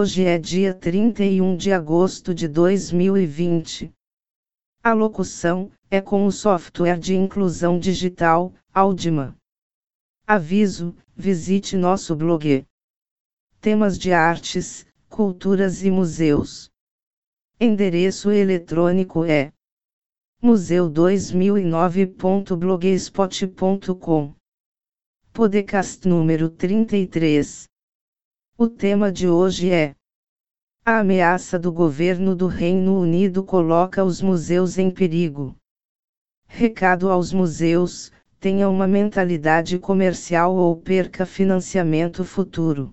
Hoje é dia 31 de agosto de 2020. A locução é com o software de inclusão digital, Aldima. Aviso: visite nosso blog. Temas de artes, culturas e museus. Endereço eletrônico é museu2009.blogspot.com. Podcast número 33. O tema de hoje é A ameaça do governo do Reino Unido coloca os museus em perigo. Recado aos museus: tenha uma mentalidade comercial ou perca financiamento futuro.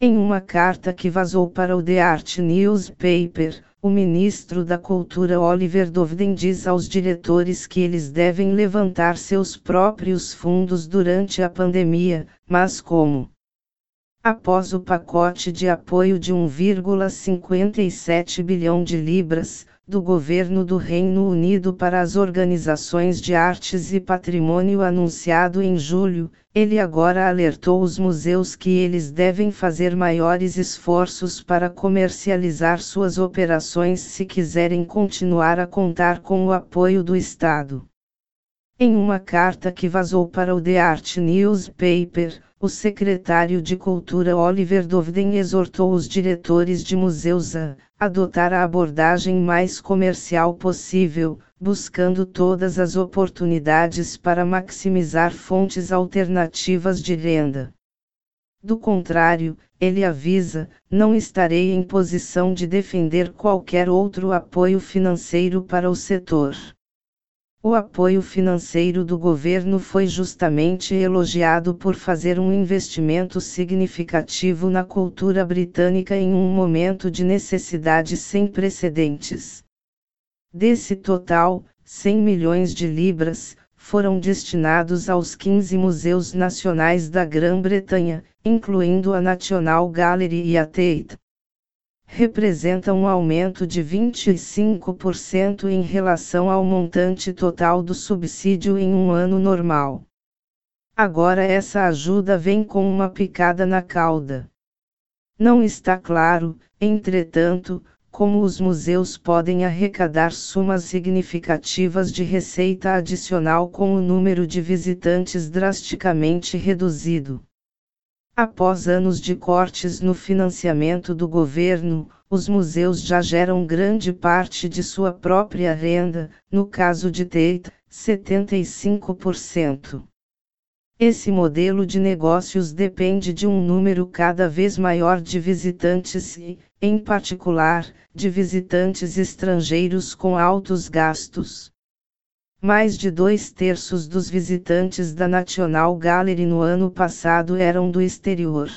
Em uma carta que vazou para o The Art Newspaper, o ministro da Cultura Oliver Dovden diz aos diretores que eles devem levantar seus próprios fundos durante a pandemia, mas como? Após o pacote de apoio de 1,57 bilhão de libras, do governo do Reino Unido para as organizações de artes e patrimônio anunciado em julho, ele agora alertou os museus que eles devem fazer maiores esforços para comercializar suas operações se quiserem continuar a contar com o apoio do Estado. Em uma carta que vazou para o The Art Newspaper, o secretário de Cultura Oliver Dovden exortou os diretores de museus a adotar a abordagem mais comercial possível, buscando todas as oportunidades para maximizar fontes alternativas de renda. Do contrário, ele avisa: não estarei em posição de defender qualquer outro apoio financeiro para o setor. O apoio financeiro do governo foi justamente elogiado por fazer um investimento significativo na cultura britânica em um momento de necessidade sem precedentes. Desse total, 100 milhões de libras foram destinados aos 15 museus nacionais da Grã-Bretanha, incluindo a National Gallery e a Tate representa um aumento de 25% em relação ao montante total do subsídio em um ano normal. Agora essa ajuda vem com uma picada na cauda. Não está claro, entretanto, como os museus podem arrecadar sumas significativas de receita adicional com o número de visitantes drasticamente reduzido. Após anos de cortes no financiamento do governo, os museus já geram grande parte de sua própria renda, no caso de Tate, 75%. Esse modelo de negócios depende de um número cada vez maior de visitantes e, em particular, de visitantes estrangeiros com altos gastos. Mais de dois terços dos visitantes da National Gallery no ano passado eram do exterior.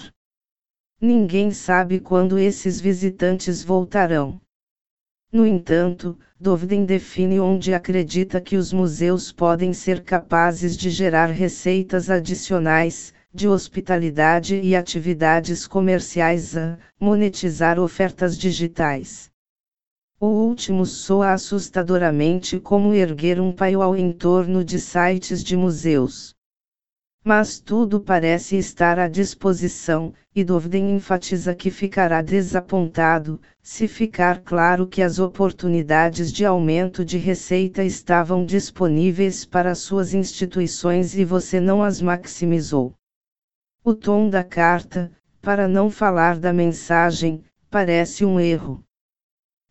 Ninguém sabe quando esses visitantes voltarão. No entanto, Dovden define onde acredita que os museus podem ser capazes de gerar receitas adicionais, de hospitalidade e atividades comerciais a monetizar ofertas digitais. O último soa assustadoramente como erguer um paywall em torno de sites de museus. Mas tudo parece estar à disposição, e Dovden enfatiza que ficará desapontado, se ficar claro que as oportunidades de aumento de receita estavam disponíveis para suas instituições e você não as maximizou. O tom da carta, para não falar da mensagem, parece um erro.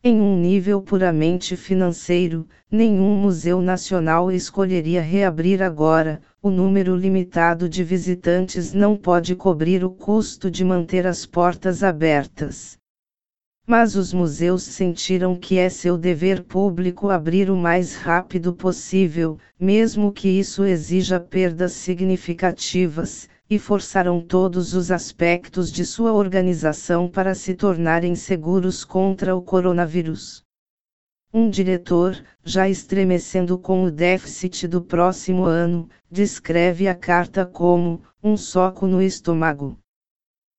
Em um nível puramente financeiro, nenhum museu nacional escolheria reabrir agora, o número limitado de visitantes não pode cobrir o custo de manter as portas abertas. Mas os museus sentiram que é seu dever público abrir o mais rápido possível, mesmo que isso exija perdas significativas, e forçaram todos os aspectos de sua organização para se tornarem seguros contra o coronavírus. Um diretor, já estremecendo com o déficit do próximo ano, descreve a carta como um soco no estômago.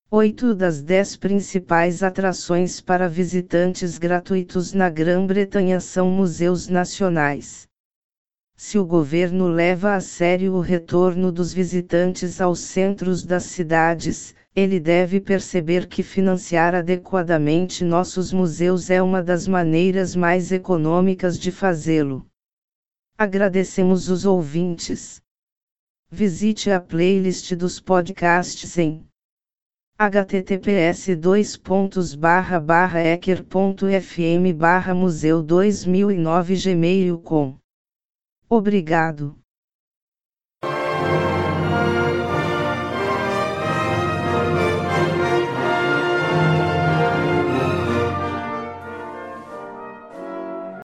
Oito das dez principais atrações para visitantes gratuitos na Grã-Bretanha são museus nacionais. Se o governo leva a sério o retorno dos visitantes aos centros das cidades, ele deve perceber que financiar adequadamente nossos museus é uma das maneiras mais econômicas de fazê-lo. Agradecemos os ouvintes. Visite a playlist dos podcasts em https ecker.fm museu 2009 gmail.com. Obrigado.